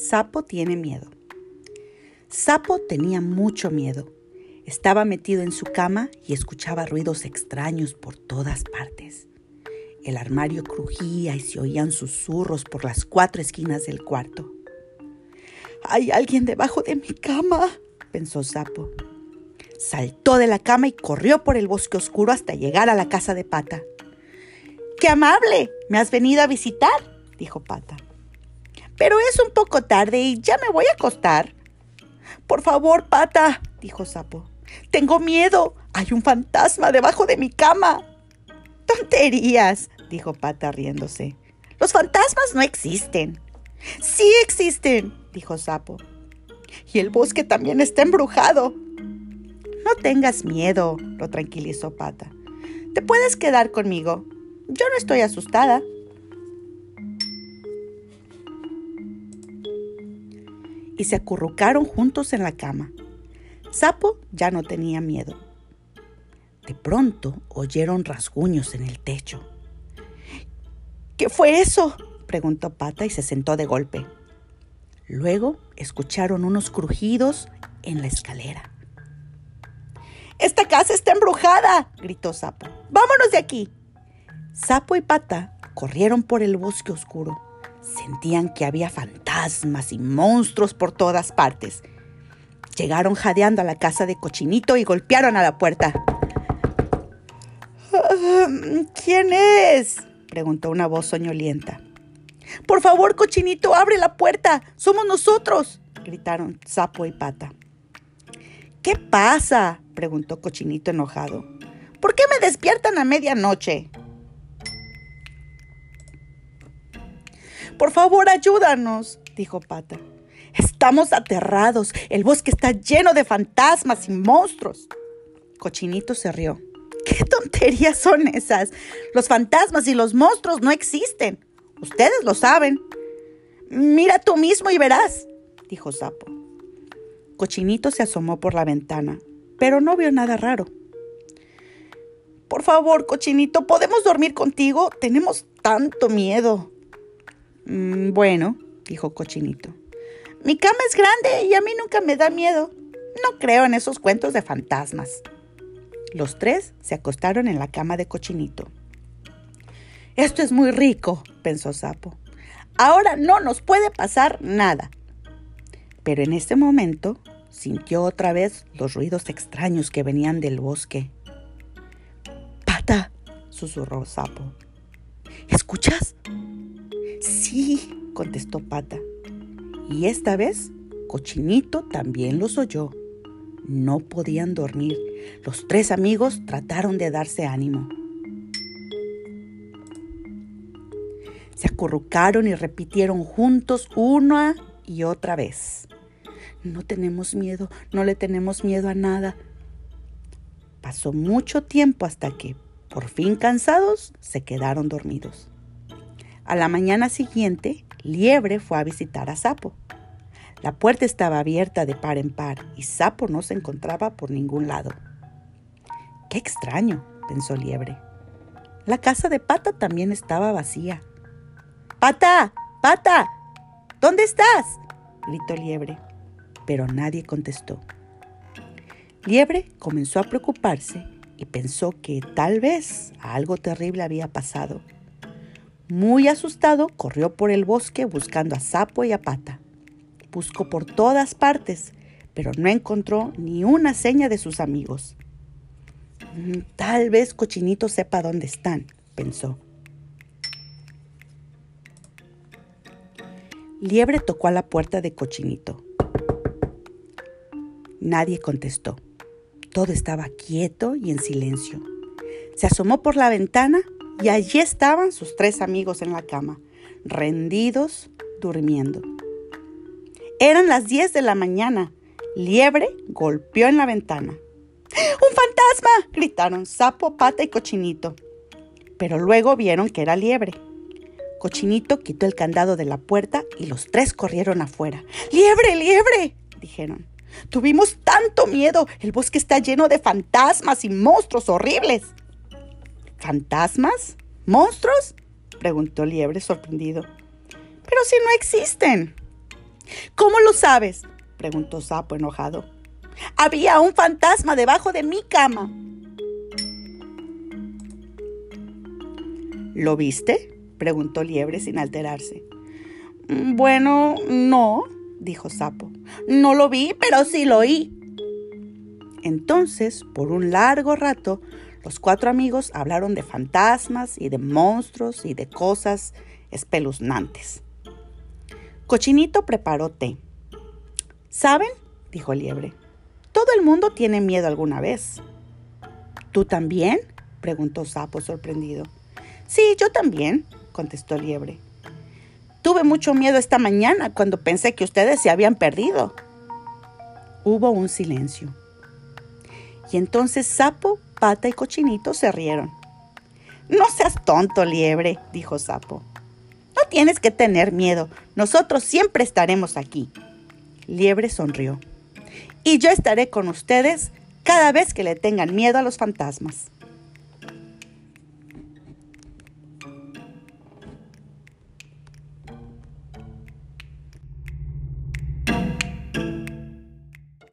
Sapo tiene miedo. Sapo tenía mucho miedo. Estaba metido en su cama y escuchaba ruidos extraños por todas partes. El armario crujía y se oían susurros por las cuatro esquinas del cuarto. Hay alguien debajo de mi cama, pensó Sapo. Saltó de la cama y corrió por el bosque oscuro hasta llegar a la casa de Pata. ¡Qué amable! ¿Me has venido a visitar? dijo Pata. Pero es un poco tarde y ya me voy a acostar. Por favor, Pata, dijo Sapo. Tengo miedo. Hay un fantasma debajo de mi cama. Tonterías, dijo Pata riéndose. Los fantasmas no existen. Sí existen, dijo Sapo. Y el bosque también está embrujado. No tengas miedo, lo tranquilizó Pata. Te puedes quedar conmigo. Yo no estoy asustada. Y se acurrucaron juntos en la cama. Sapo ya no tenía miedo. De pronto oyeron rasguños en el techo. ¿Qué fue eso? preguntó Pata y se sentó de golpe. Luego escucharon unos crujidos en la escalera. ¡Esta casa está embrujada! gritó Sapo. ¡Vámonos de aquí! Sapo y Pata corrieron por el bosque oscuro. Sentían que había fantasmas y monstruos por todas partes Llegaron jadeando a la casa de Cochinito y golpearon a la puerta. ¿Quién es? preguntó una voz soñolienta. Por favor, Cochinito, abre la puerta. Somos nosotros, gritaron Sapo y Pata. ¿Qué pasa? preguntó Cochinito enojado. ¿Por qué me despiertan a medianoche? Por favor, ayúdanos, dijo Pata. Estamos aterrados. El bosque está lleno de fantasmas y monstruos. Cochinito se rió. ¿Qué tonterías son esas? Los fantasmas y los monstruos no existen. Ustedes lo saben. Mira tú mismo y verás, dijo Sapo. Cochinito se asomó por la ventana, pero no vio nada raro. Por favor, Cochinito, ¿podemos dormir contigo? Tenemos tanto miedo. Mm, bueno, dijo Cochinito. Mi cama es grande y a mí nunca me da miedo. No creo en esos cuentos de fantasmas. Los tres se acostaron en la cama de Cochinito. Esto es muy rico, pensó Sapo. Ahora no nos puede pasar nada. Pero en ese momento sintió otra vez los ruidos extraños que venían del bosque. Pata, susurró Sapo. ¿Escuchas? Sí, contestó Pata. Y esta vez, Cochinito también los oyó. No podían dormir. Los tres amigos trataron de darse ánimo. Se acurrucaron y repitieron juntos una y otra vez. No tenemos miedo, no le tenemos miedo a nada. Pasó mucho tiempo hasta que, por fin cansados, se quedaron dormidos. A la mañana siguiente, Liebre fue a visitar a Sapo. La puerta estaba abierta de par en par y Sapo no se encontraba por ningún lado. Qué extraño, pensó Liebre. La casa de Pata también estaba vacía. ¡Pata! ¡Pata! ¿Dónde estás? gritó Liebre, pero nadie contestó. Liebre comenzó a preocuparse y pensó que tal vez algo terrible había pasado. Muy asustado, corrió por el bosque buscando a Sapo y a Pata. Buscó por todas partes, pero no encontró ni una seña de sus amigos. Mm, tal vez Cochinito sepa dónde están, pensó. Liebre tocó a la puerta de Cochinito. Nadie contestó. Todo estaba quieto y en silencio. Se asomó por la ventana y allí estaban sus tres amigos en la cama, rendidos, durmiendo. Eran las 10 de la mañana. Liebre golpeó en la ventana. ¡Un fantasma! gritaron Sapo, Pata y Cochinito. Pero luego vieron que era Liebre. Cochinito quitó el candado de la puerta y los tres corrieron afuera. ¡Liebre, liebre! dijeron. Tuvimos tanto miedo. El bosque está lleno de fantasmas y monstruos horribles. ¿Fantasmas? ¿Monstruos? preguntó Liebre sorprendido. Pero si no existen. ¿Cómo lo sabes? preguntó Sapo enojado. Había un fantasma debajo de mi cama. ¿Lo viste? preguntó Liebre sin alterarse. Mm, bueno, no, dijo Sapo. No lo vi, pero sí lo oí. Entonces, por un largo rato, los cuatro amigos hablaron de fantasmas y de monstruos y de cosas espeluznantes. Cochinito preparó té. ¿Saben? dijo Liebre. Todo el mundo tiene miedo alguna vez. ¿Tú también? preguntó Sapo sorprendido. Sí, yo también, contestó Liebre. Tuve mucho miedo esta mañana cuando pensé que ustedes se habían perdido. Hubo un silencio. Y entonces Sapo, Pata y Cochinito se rieron. No seas tonto, Liebre, dijo Sapo. No tienes que tener miedo. Nosotros siempre estaremos aquí. Liebre sonrió. Y yo estaré con ustedes cada vez que le tengan miedo a los fantasmas.